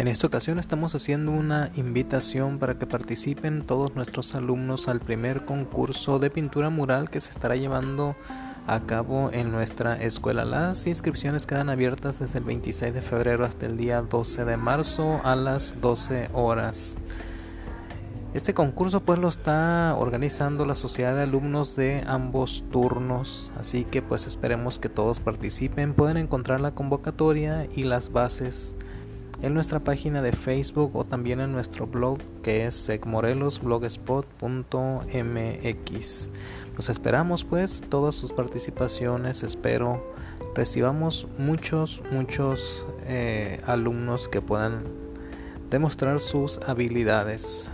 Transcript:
En esta ocasión estamos haciendo una invitación para que participen todos nuestros alumnos al primer concurso de pintura mural que se estará llevando a cabo en nuestra escuela. Las inscripciones quedan abiertas desde el 26 de febrero hasta el día 12 de marzo a las 12 horas. Este concurso pues lo está organizando la sociedad de alumnos de ambos turnos, así que pues esperemos que todos participen. Pueden encontrar la convocatoria y las bases en nuestra página de Facebook o también en nuestro blog que es secmorelosblogspot.mx. Los esperamos pues, todas sus participaciones, espero recibamos muchos, muchos eh, alumnos que puedan demostrar sus habilidades.